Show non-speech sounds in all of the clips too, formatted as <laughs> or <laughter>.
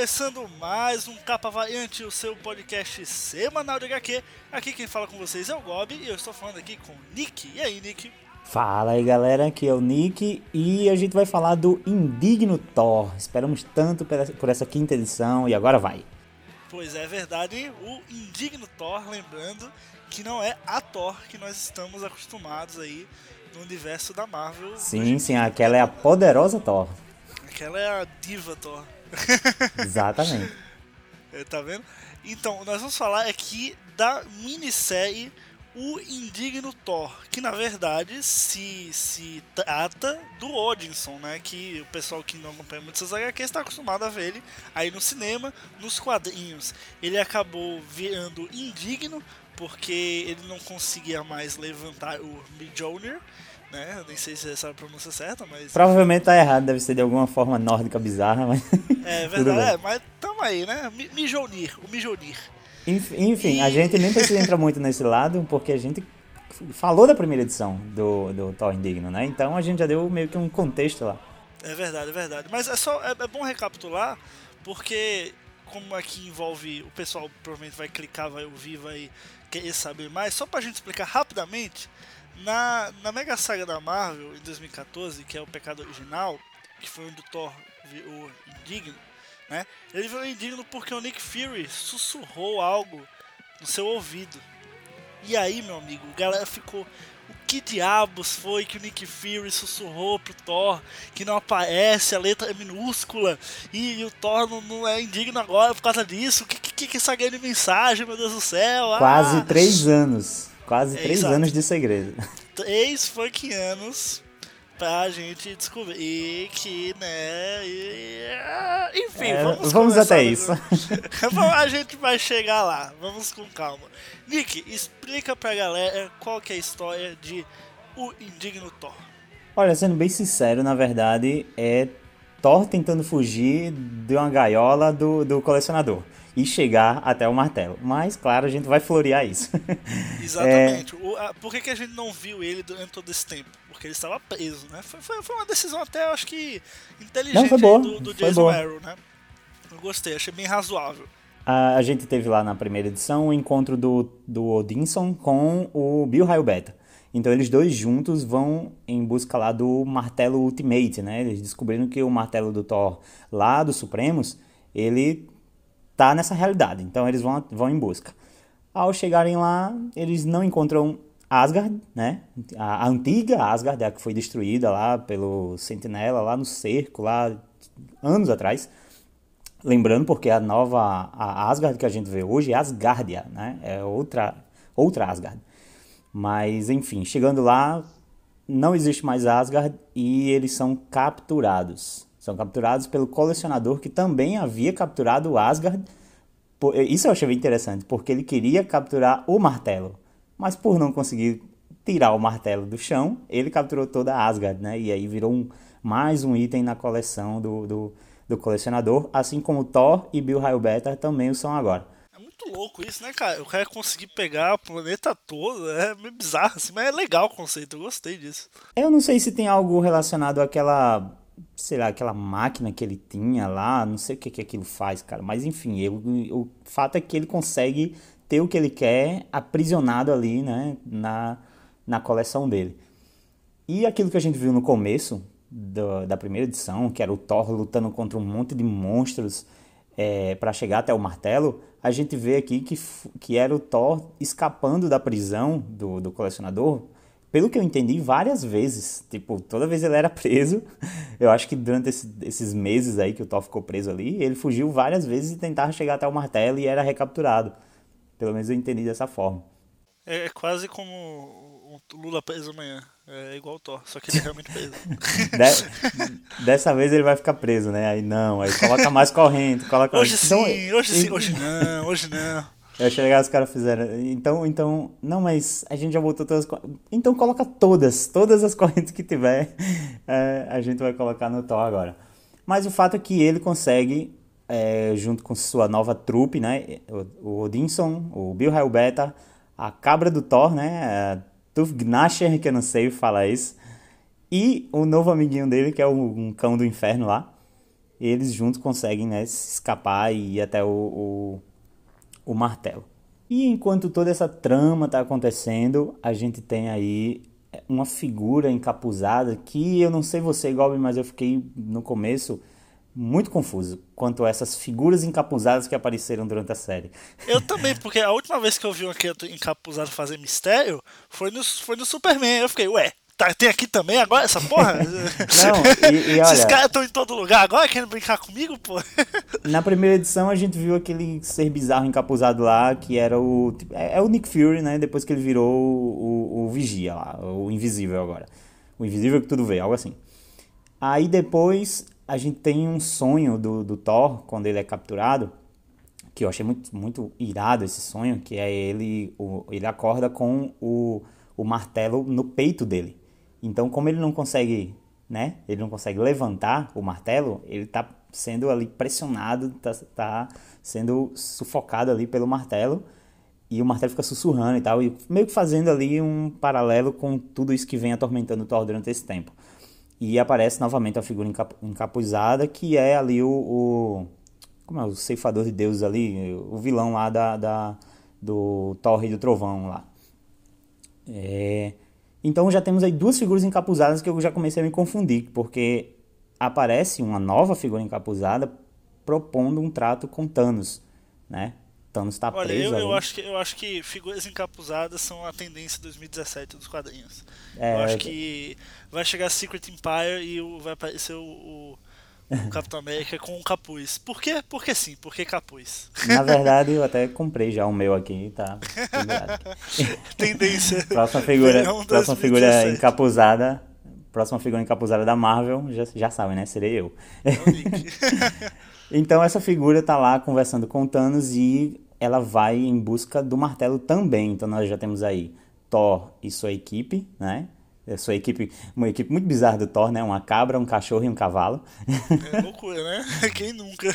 começando mais um Capa Variante, o seu podcast semanal de HQ. Aqui quem fala com vocês é o Gob e eu estou falando aqui com o Nick. E aí, Nick? Fala aí galera, aqui é o Nick e a gente vai falar do Indigno Thor. Esperamos tanto por essa quinta edição e agora vai. Pois é, é verdade, o Indigno Thor, lembrando que não é a Thor que nós estamos acostumados aí no universo da Marvel. Sim, sim, aquela é a poderosa Thor. Aquela é a diva Thor. <laughs> Exatamente. é, tá vendo? Então, nós vamos falar aqui da minissérie O Indigno Thor, que na verdade se, se trata do Odinson, né? Que o pessoal que não acompanha muito essas HQs está acostumado a ver ele aí no cinema, nos quadrinhos. Ele acabou virando indigno porque ele não conseguia mais levantar o Mjolnir né? nem sei se essa é a pronúncia certa, mas. Provavelmente tá errado, deve ser de alguma forma nórdica bizarra, mas. <laughs> É verdade, é, mas tamo aí, né? Mijonir, o Mijonir. Enfim, e... a gente nem precisa entrar <laughs> muito nesse lado, porque a gente falou da primeira edição do, do Thor Indigno, né? Então a gente já deu meio que um contexto lá. É verdade, é verdade. Mas é só é, é bom recapitular, porque como aqui envolve o pessoal provavelmente vai clicar, vai ouvir, vai querer saber mais, só pra gente explicar rapidamente, na, na Mega Saga da Marvel, em 2014, que é o Pecado Original, que foi onde o Thor virou indigno, né? Ele virou indigno porque o Nick Fury sussurrou algo no seu ouvido. E aí, meu amigo, a galera ficou. O que diabos foi que o Nick Fury sussurrou pro Thor que não aparece, a letra é minúscula e, e o Thor não, não, é indigno agora por causa disso? O que, que, que essa grande mensagem, meu Deus do céu? Quase ah. três anos. Quase é, três exato. anos de segredo. Três fucking anos pra gente descobrir que, né. E, enfim, é, vamos Vamos até isso. <laughs> a gente vai chegar lá, vamos com calma. Nick, explica pra galera qual que é a história de O Indigno Thor. Olha, sendo bem sincero, na verdade, é Thor tentando fugir de uma gaiola do, do colecionador e chegar até o martelo. Mas, claro, a gente vai florear isso. <laughs> Exatamente. É... O, a, por que, que a gente não viu ele durante todo esse tempo? Porque ele estava preso, né? Foi, foi, foi uma decisão até, acho que, inteligente não, do, do Jason Arrow, né? Eu gostei, achei bem razoável. A, a, gente teve lá na primeira edição o encontro do, do Odinson com o Bill Raio Beta. Então eles dois juntos vão em busca lá do martelo Ultimate, né? Eles descobriram que o martelo do Thor lá dos Supremos, ele tá nessa realidade. Então eles vão, vão em busca. Ao chegarem lá, eles não encontram Asgard, né? A, a antiga Asgard, a que foi destruída lá pelo Sentinela, lá no cerco, lá anos atrás. Lembrando, porque a nova a Asgard que a gente vê hoje é Asgardia, né? É outra, outra Asgard. Mas, enfim, chegando lá, não existe mais Asgard e eles são capturados. São capturados pelo colecionador que também havia capturado o Asgard. Isso eu achei bem interessante, porque ele queria capturar o martelo. Mas por não conseguir tirar o martelo do chão, ele capturou toda a Asgard, né? E aí virou um, mais um item na coleção do, do, do colecionador, assim como Thor e Bill Beta também o são agora É muito louco isso, né, cara? O cara conseguir pegar o planeta todo, é meio bizarro, assim, mas é legal o conceito, eu gostei disso. Eu não sei se tem algo relacionado àquela sei lá, aquela máquina que ele tinha lá, não sei o que, que aquilo faz, cara. Mas enfim, eu, o fato é que ele consegue ter o que ele quer aprisionado ali, né, na, na coleção dele. E aquilo que a gente viu no começo do, da primeira edição, que era o Thor lutando contra um monte de monstros é, para chegar até o martelo, a gente vê aqui que, que era o Thor escapando da prisão do, do colecionador pelo que eu entendi, várias vezes. Tipo, toda vez ele era <laughs> preso. Eu acho que durante esse, esses meses aí que o Thor ficou preso ali, ele fugiu várias vezes e tentava chegar até o martelo e era recapturado. Pelo menos eu entendi dessa forma. É, é quase como o Lula preso amanhã. É igual o Thor, só que ele é realmente preso. <laughs> De, dessa vez ele vai ficar preso, né? Aí não, aí coloca mais corrente, coloca Hoje então, sim, hoje sim, hoje não, hoje não. Eu achei legal os caras fizeram. Então, então, não, mas a gente já voltou todas. Então coloca todas, todas as <laughs> correntes que tiver, é, a gente vai colocar no Thor agora. Mas o fato é que ele consegue, é, junto com sua nova trupe, né? O, Odinson, o Bill Beta, a cabra do Thor, né? Tuf Gnasher, que eu não sei falar isso. E o novo amiguinho dele, que é um cão do inferno lá eles juntos conseguem né, escapar e ir até o, o, o martelo. E enquanto toda essa trama está acontecendo, a gente tem aí uma figura encapuzada que eu não sei você, Goblin, mas eu fiquei no começo muito confuso quanto a essas figuras encapuzadas que apareceram durante a série. Eu também, porque a última vez que eu vi um encapuzado fazer mistério foi no, foi no Superman. Eu fiquei, ué, tá, tem aqui também agora essa porra? <laughs> Não, e, e olha, Esses caras estão em todo lugar agora querendo brincar comigo, pô? Na primeira edição a gente viu aquele ser bizarro encapuzado lá, que era o. Tipo, é, é, o Nick Fury, né? Depois que ele virou o, o, o Vigia lá, o Invisível agora. O Invisível que tudo vê, algo assim. Aí depois a gente tem um sonho do, do Thor, quando ele é capturado, que eu achei muito, muito irado esse sonho, que é ele, o, ele acorda com o, o martelo no peito dele. Então, como ele não consegue, né, ele não consegue levantar o martelo, ele está sendo ali pressionado, está tá sendo sufocado ali pelo martelo, e o martelo fica sussurrando e tal, e meio que fazendo ali um paralelo com tudo isso que vem atormentando o Thor durante esse tempo. E aparece novamente a figura encapuzada, que é ali o, o, Como é? O ceifador de Deus ali, o vilão lá da, da do Torre do Trovão lá. É, então já temos aí duas figuras encapuzadas que eu já comecei a me confundir, porque aparece uma nova figura encapuzada propondo um trato com Thanos, né? Thanos está preso. Olha, eu, eu, acho que, eu acho que figuras encapuzadas são a tendência 2017 dos quadrinhos. É, eu acho que vai chegar Secret Empire e vai aparecer o, o, o Capitão América com um capuz. Por quê? Porque sim, porque capuz. Na verdade, eu até comprei já o meu aqui, tá? <laughs> tendência. próxima figura, próxima figura encapuzada. Próxima figura encapuzada da Marvel, já, já sabe, né? Serei eu. <laughs> Então essa figura tá lá conversando com Thanos e ela vai em busca do martelo também. Então nós já temos aí Thor e sua equipe, né? Sua equipe, uma equipe muito bizarra do Thor, né? Uma cabra, um cachorro e um cavalo. É loucura, né? <laughs> Quem nunca?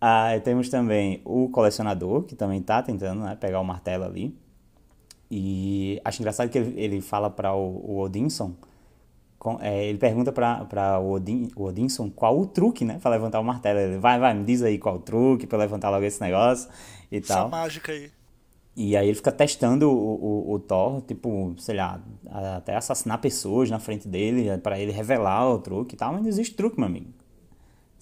Ah, temos também o colecionador, que também tá tentando né, pegar o martelo ali. E acho engraçado que ele, ele fala para o, o Odinson com, é, ele pergunta para o, Odin, o Odinson qual o truque, né? Pra levantar o martelo. Ele, vai, vai, me diz aí qual o truque pra levantar logo esse negócio e Essa tal. mágica aí. E aí ele fica testando o, o, o, Thor, tipo, sei lá, até assassinar pessoas na frente dele, para ele revelar o truque e tal, mas não existe truque, meu amigo.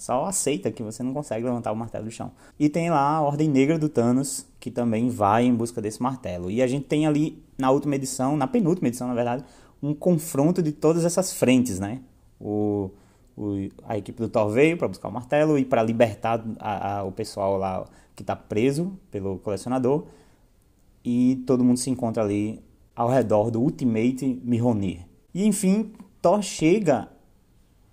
Só aceita que você não consegue levantar o martelo do chão. E tem lá a Ordem Negra do Thanos, que também vai em busca desse martelo. E a gente tem ali, na última edição, na penúltima edição, na verdade, um confronto de todas essas frentes, né? O, o a equipe do Thor veio para buscar o martelo e para libertar a, a, o pessoal lá que está preso pelo colecionador. E todo mundo se encontra ali ao redor do Ultimate Mjolnir. E enfim, Thor chega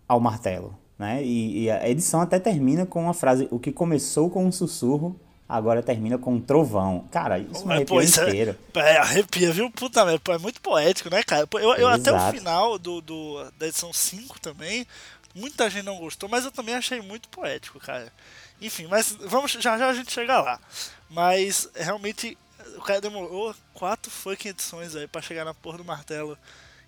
ao martelo, né? E, e a edição até termina com a frase: O que começou com um sussurro agora termina com um trovão. Cara, isso me arrepia inteiro. É, <laughs> é, arrepia, viu? Puta merda, é muito poético, né, cara? Eu, eu até o final do, do, da edição 5 também, muita gente não gostou, mas eu também achei muito poético, cara. Enfim, mas vamos, já já a gente chega lá. Mas realmente o cara demorou quatro fucking edições aí pra chegar na porra do martelo.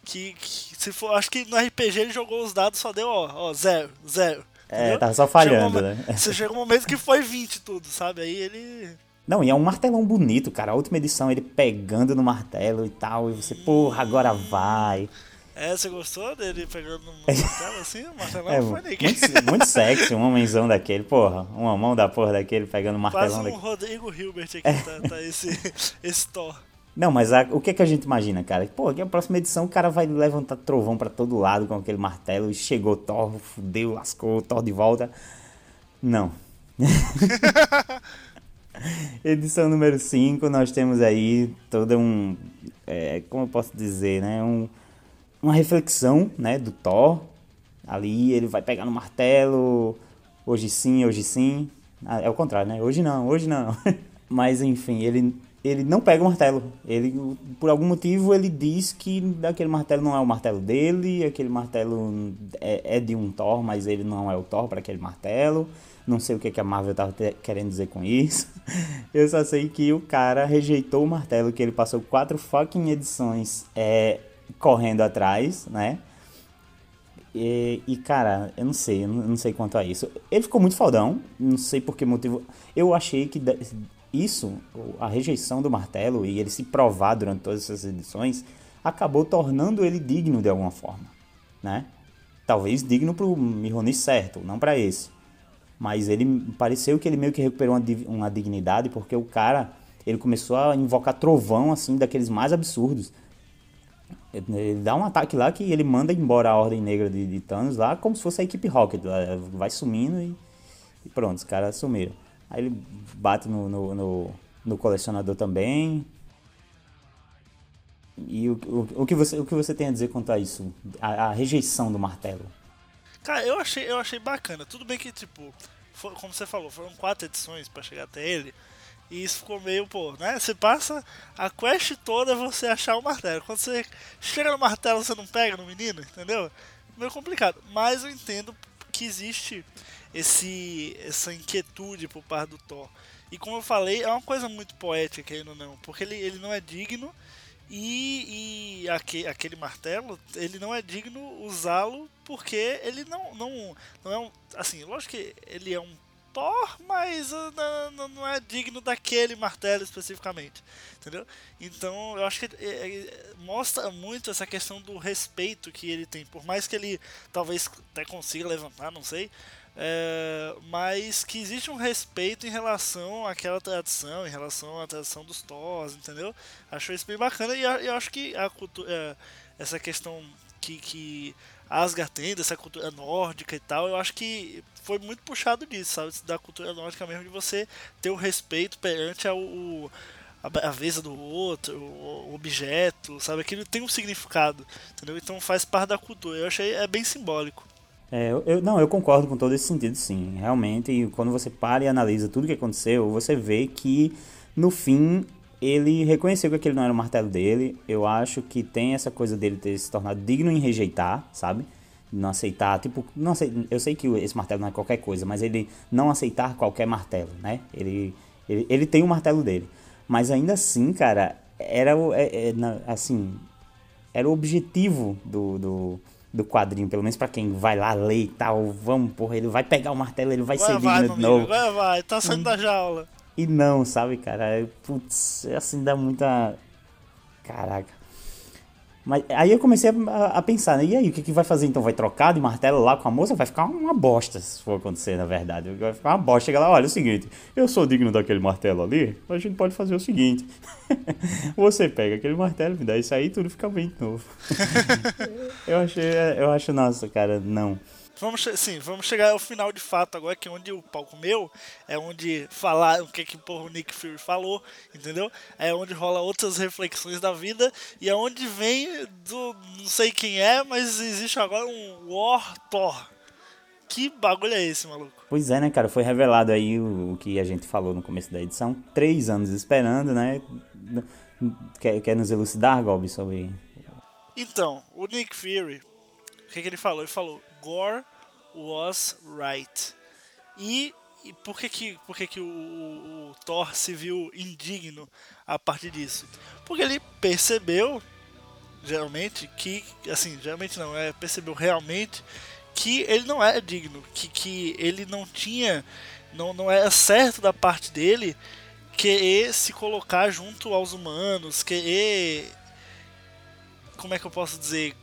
Que, que se for, acho que no RPG ele jogou os dados só deu, ó, ó, zero, zero. É, tava só falhando, chegou né? Você chega um momento que foi 20 tudo, sabe? Aí ele. Não, e é um martelão bonito, cara. A última edição ele pegando no martelo e tal, e você, porra, agora vai. É, você gostou dele pegando no martelo assim? O martelão é, foi muito, muito sexy, um homenzão daquele, porra. Uma mão da porra daquele pegando o martelão Quase um Rodrigo Hilbert aqui, tá, tá esse, <laughs> esse Thor. Não, mas a, o que, é que a gente imagina, cara? Pô, aqui a próxima edição o cara vai levantar trovão para todo lado com aquele martelo e chegou Thor, fudeu, lascou, Thor de volta. Não. <laughs> <laughs> edição número 5, nós temos aí todo um. É, como eu posso dizer, né? Um, uma reflexão né, do Thor. Ali ele vai pegar no martelo. Hoje sim, hoje sim. Ah, é o contrário, né? Hoje não, hoje não. <laughs> Mas enfim, ele ele não pega o martelo. Ele, por algum motivo, ele diz que aquele martelo não é o martelo dele, aquele martelo é, é de um Thor, mas ele não é o Thor para aquele martelo. Não sei o que, que a Marvel estava querendo dizer com isso. <laughs> Eu só sei que o cara rejeitou o martelo, que ele passou quatro fucking edições é, correndo atrás, né? E, e, cara, eu não sei, eu não, sei quanto a isso. Ele ficou muito fodão, não sei por que motivo. Eu achei que isso, a rejeição do martelo e ele se provar durante todas essas edições, acabou tornando ele digno de alguma forma, né? Talvez digno pro Mihoni certo, não para esse. Mas ele pareceu que ele meio que recuperou uma, uma dignidade porque o cara, ele começou a invocar trovão assim daqueles mais absurdos. Ele dá um ataque lá que ele manda embora a Ordem Negra de, de Thanos lá, como se fosse a equipe Rocket. Vai sumindo e, e pronto, os caras sumiram. Aí ele bate no, no, no, no colecionador também. E o, o, o, que você, o que você tem a dizer quanto a isso? A, a rejeição do martelo? Cara, eu achei, eu achei bacana. Tudo bem que, tipo, for, como você falou, foram quatro edições para chegar até ele. E isso ficou meio, pô, né? Você passa a quest toda você achar o martelo. Quando você chega no martelo, você não pega no menino, entendeu? Meio complicado. Mas eu entendo que existe esse essa inquietude por parte do Thor. E como eu falei, é uma coisa muito poética aí não, porque ele, ele não é digno e, e aquele, aquele martelo, ele não é digno usá-lo porque ele não, não, não é um. Assim, lógico que ele é um Thor, mas uh, não, não, é digno daquele martelo especificamente, entendeu? Então eu acho que é, é, mostra muito essa questão do respeito que ele tem, por mais que ele talvez até consiga levantar, não sei, é, mas que existe um respeito em relação àquela tradição, em relação à tradição dos Thors, entendeu? Acho isso bem bacana e eu acho que a cultura, essa questão que, que Asgard tem, dessa cultura nórdica e tal, eu acho que foi muito puxado disso, sabe? Da cultura nórdica mesmo, de você ter o respeito perante ao, o, a, a veza do outro, o, o objeto, sabe? Aquilo tem um significado, entendeu? Então faz parte da cultura. Eu achei é bem simbólico. É, eu, não, eu concordo com todo esse sentido, sim. Realmente, quando você para e analisa tudo que aconteceu, você vê que, no fim, ele reconheceu que aquele não era o martelo dele. Eu acho que tem essa coisa dele ter se tornado digno em rejeitar, sabe? Não aceitar, tipo, não sei, eu sei que esse martelo não é qualquer coisa, mas ele não aceitar qualquer martelo, né? Ele, ele, ele tem o martelo dele. Mas ainda assim, cara, era o, é, é, assim, era o objetivo do, do, do quadrinho, pelo menos para quem vai lá ler e tal. Vamos, porra, ele vai pegar o martelo, ele vai, vai ser vai, digno de novo. Vai, vai, tá saindo hum. da jaula. E não, sabe, cara? Putz, assim dá muita. Caraca. Mas aí eu comecei a, a, pensar, né? E aí, o que, que vai fazer então? Vai trocar de martelo lá com a moça? Vai ficar uma bosta se for acontecer, na verdade. Vai ficar uma bosta. Chega lá, olha, é o seguinte, eu sou digno daquele martelo ali, a gente pode fazer o seguinte. <laughs> Você pega aquele martelo, me dá isso aí tudo fica bem de novo. <laughs> eu achei, eu acho, nossa, cara, não. Vamos, sim, vamos chegar ao final de fato agora, que é onde o palco meu, é onde falar o que, que porra, o Nick Fury falou, entendeu? É onde rola outras reflexões da vida e é onde vem do. não sei quem é, mas existe agora um War Thor. Que bagulho é esse, maluco? Pois é, né, cara? Foi revelado aí o, o que a gente falou no começo da edição. Três anos esperando, né? Quer, quer nos elucidar, Gob, sobre. Então, o Nick Fury, o que, que ele falou? Ele falou: Gore was right. E, e por que, que, por que, que o, o, o Thor se viu indigno a partir disso? Porque ele percebeu, geralmente, que. Assim, geralmente não, é, percebeu realmente que ele não era digno, que, que ele não tinha. Não, não era certo da parte dele querer se colocar junto aos humanos, querer. Como é que eu posso dizer?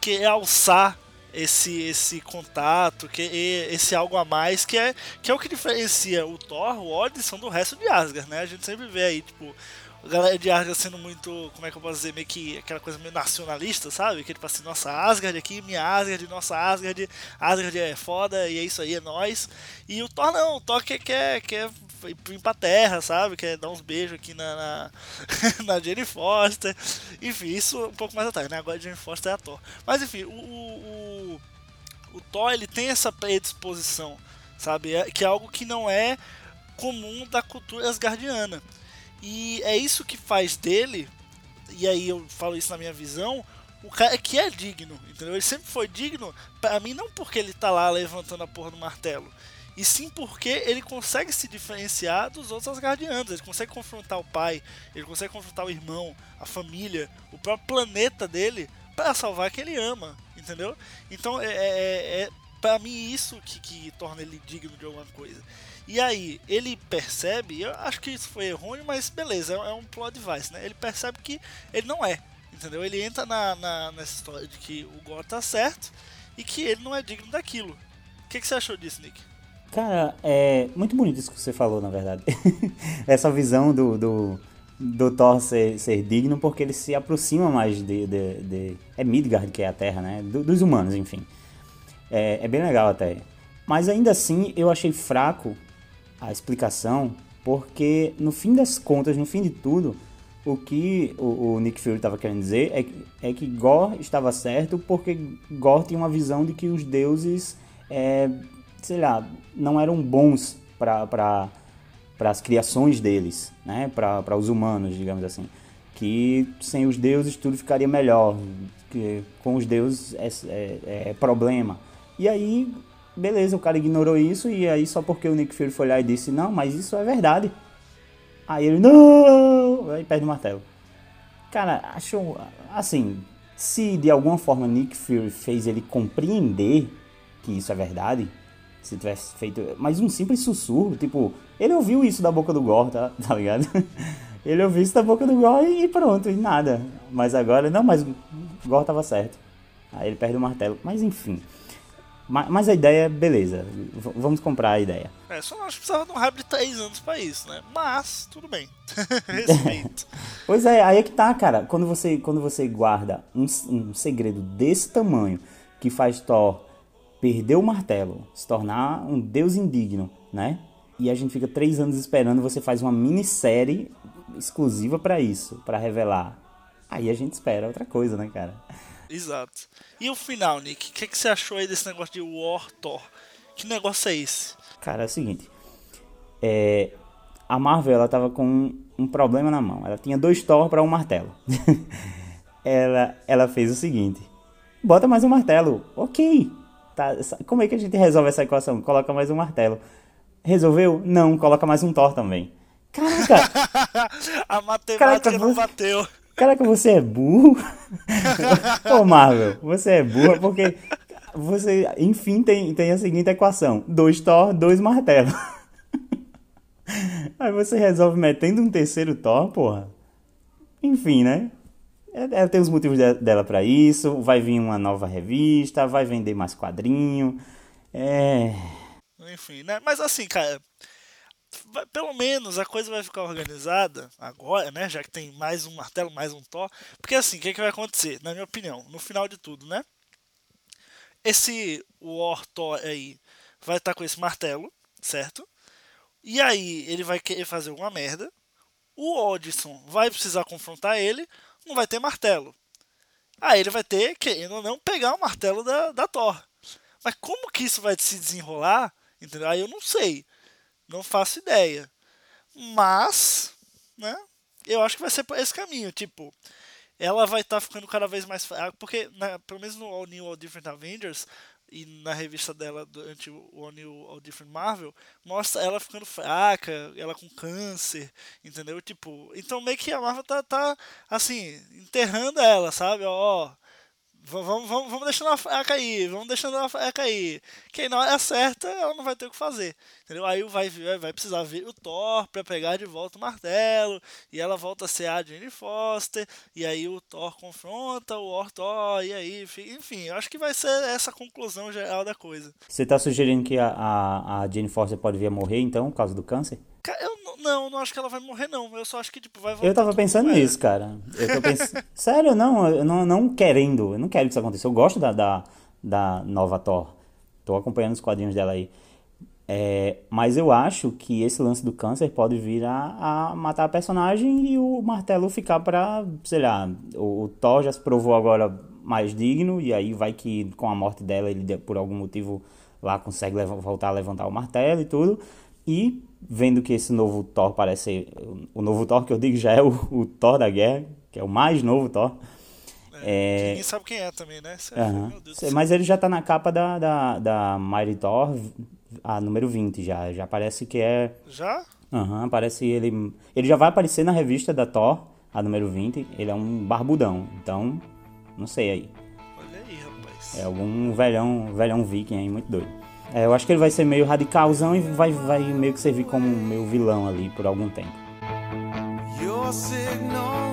Querer alçar esse esse contato, que esse algo a mais que é que é o que diferencia o Thor, o Odin do resto de Asgard, né? A gente sempre vê aí, tipo, a galera de Asgard sendo muito, como é que eu posso dizer, meio que aquela coisa meio nacionalista, sabe? Que tipo assim, nossa Asgard aqui, minha Asgard, nossa Asgard, Asgard é foda e é isso aí, é nós. E o Thor não, o Thor quer, quer, quer ir pra terra, sabe? Quer dar uns beijos aqui na, na, <laughs> na Jane Foster. Enfim, isso um pouco mais atrás, né? Agora a Jane Foster é a Thor. Mas enfim, o, o, o Thor ele tem essa predisposição, sabe? É, que é algo que não é comum da cultura asgardiana. E é isso que faz dele, e aí eu falo isso na minha visão, o cara que é digno, entendeu? Ele sempre foi digno, para mim não porque ele tá lá levantando a porra do martelo, e sim porque ele consegue se diferenciar dos outros Asgardianos. Ele consegue confrontar o pai, ele consegue confrontar o irmão, a família, o próprio planeta dele para salvar quem ele ama, entendeu? Então é, é, é para mim isso que, que torna ele digno de alguma coisa. E aí, ele percebe, eu acho que isso foi errôneo, mas beleza, é um plot device, né? Ele percebe que ele não é, entendeu? Ele entra na, na nessa história de que o Gore tá certo e que ele não é digno daquilo. O que, que você achou disso, Nick? Cara, é muito bonito isso que você falou, na verdade. <laughs> Essa visão do, do, do Thor ser, ser, digno, porque ele se aproxima mais de. de, de é Midgard que é a Terra, né? Do, dos humanos, enfim. É, é bem legal até. Mas ainda assim, eu achei fraco a explicação, porque no fim das contas, no fim de tudo, o que o, o Nick Fury estava querendo dizer é que, é que Gore estava certo porque Gore tinha uma visão de que os deuses, é, sei lá, não eram bons para as criações deles, né? para os humanos, digamos assim. Que sem os deuses tudo ficaria melhor, que com os deuses é, é, é problema. E aí Beleza, o cara ignorou isso e aí só porque o Nick Fury foi lá e disse, não, mas isso é verdade. Aí ele, não! Aí perde o martelo. Cara, acho, assim, se de alguma forma Nick Fury fez ele compreender que isso é verdade, se tivesse feito mais um simples sussurro, tipo, ele ouviu isso da boca do Gore, tá, tá ligado? <laughs> ele ouviu isso da boca do Gore e pronto, e nada. Mas agora, não, mas o Gore tava certo. Aí ele perde o martelo. Mas enfim. Mas a ideia, beleza. V vamos comprar a ideia. É, só que precisava de um hype de 3 anos pra isso, né? Mas, tudo bem. <laughs> Respeito. <laughs> pois é, aí é que tá, cara. Quando você, quando você guarda um, um segredo desse tamanho que faz Thor perder o martelo, se tornar um deus indigno, né? E a gente fica três anos esperando, você faz uma minissérie exclusiva para isso, para revelar. Aí a gente espera outra coisa, né, cara? Exato. E o final, Nick? O que, que você achou aí desse negócio de War Thor? Que negócio é esse? Cara, é o seguinte. É, a Marvel ela tava com um problema na mão. Ela tinha dois Thor para um martelo. <laughs> ela, ela fez o seguinte: bota mais um martelo. Ok. Tá, como é que a gente resolve essa equação? Coloca mais um martelo. Resolveu? Não, coloca mais um Thor também. Caraca! <laughs> a matemática Caraca, não bateu. Caraca, você é burro? <laughs> Ô Marvel, você é burro porque você, enfim, tem, tem a seguinte equação: dois Thor, dois martelos. <laughs> Aí você resolve metendo um terceiro Thor, porra. Enfim, né? Ela é, é, tem os motivos dela para isso. Vai vir uma nova revista, vai vender mais quadrinho. É. Enfim, né? Mas assim, cara, pelo menos a coisa vai ficar organizada agora, né? Já que tem mais um martelo, mais um Thor. Porque assim, o que, que vai acontecer? Na minha opinião, no final de tudo, né? Esse War Thor aí vai estar tá com esse martelo, certo? E aí ele vai querer fazer alguma merda. O Odisson vai precisar confrontar ele, não vai ter martelo. Aí ele vai ter, querendo ou não, pegar o martelo da, da Thor. Mas como que isso vai se desenrolar? Entendeu? Aí eu não sei. Não faço ideia. Mas, né? Eu acho que vai ser por esse caminho. Tipo, ela vai estar tá ficando cada vez mais fraca. Porque, na, pelo menos no All New All Different Avengers e na revista dela durante o All New All Different Marvel, mostra ela ficando fraca, ela com câncer, entendeu? Tipo, então meio que a Marvel tá, tá assim, enterrando ela, sabe? Ó, Vamos, vamos, vamos deixando ela cair, vamos deixando ela cair. Quem na hora certa, ela não vai ter o que fazer. Entendeu? Aí vai, vai precisar ver o Thor para pegar de volta o martelo. E ela volta a ser a Jane Foster. E aí o Thor confronta o Thor. E aí, enfim, eu acho que vai ser essa conclusão geral da coisa. Você tá sugerindo que a, a, a Jane Foster pode vir a morrer então, por causa do câncer? Eu não, não acho que ela vai morrer, não. Eu só acho que, tipo, vai voltar. Eu tava pensando nisso, cara. Eu tô pensando. <laughs> Sério, não, eu não, não querendo. Eu não quero que isso aconteça. Eu gosto da, da, da nova Thor. Tô acompanhando os quadrinhos dela aí. É, mas eu acho que esse lance do câncer pode vir a, a matar a personagem e o martelo ficar pra, sei lá, o, o Thor já se provou agora mais digno, e aí vai que com a morte dela ele por algum motivo lá consegue voltar a levantar o martelo e tudo. E vendo que esse novo Thor parece. O novo Thor que eu digo já é o, o Thor da guerra, que é o mais novo Thor. É, é... Ninguém sabe quem é também, né? Uhum. Mas ele já tá na capa da, da, da Mighty Thor, a número 20 já. Já parece que é. Já? Aham, uhum, parece ele. Ele já vai aparecer na revista da Thor, a número 20. Ele é um barbudão. Então, Não sei aí. Olha aí, rapaz. É algum velhão, velhão viking aí, muito doido. É, eu acho que ele vai ser meio radicalzão e vai, vai meio que servir como meu vilão ali por algum tempo. Your signal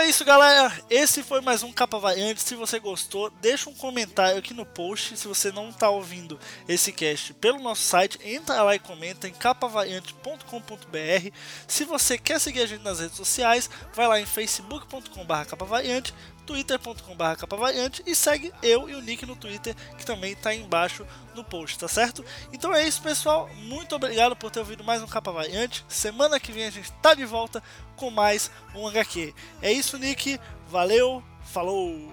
é isso, galera. Esse foi mais um Capa Variante. Se você gostou, deixa um comentário aqui no post. Se você não está ouvindo esse cast pelo nosso site, entra lá e comenta em capavariante.com.br. Se você quer seguir a gente nas redes sociais, vai lá em facebook.com/capavariante, twitter.com.br capavariante e segue eu e o Nick no Twitter, que também está embaixo no post, tá certo? Então é isso, pessoal. Muito obrigado por ter ouvido mais um Capa Variante. Semana que vem a gente está de volta com mais um HQ. É isso, Nick. Valeu, falou!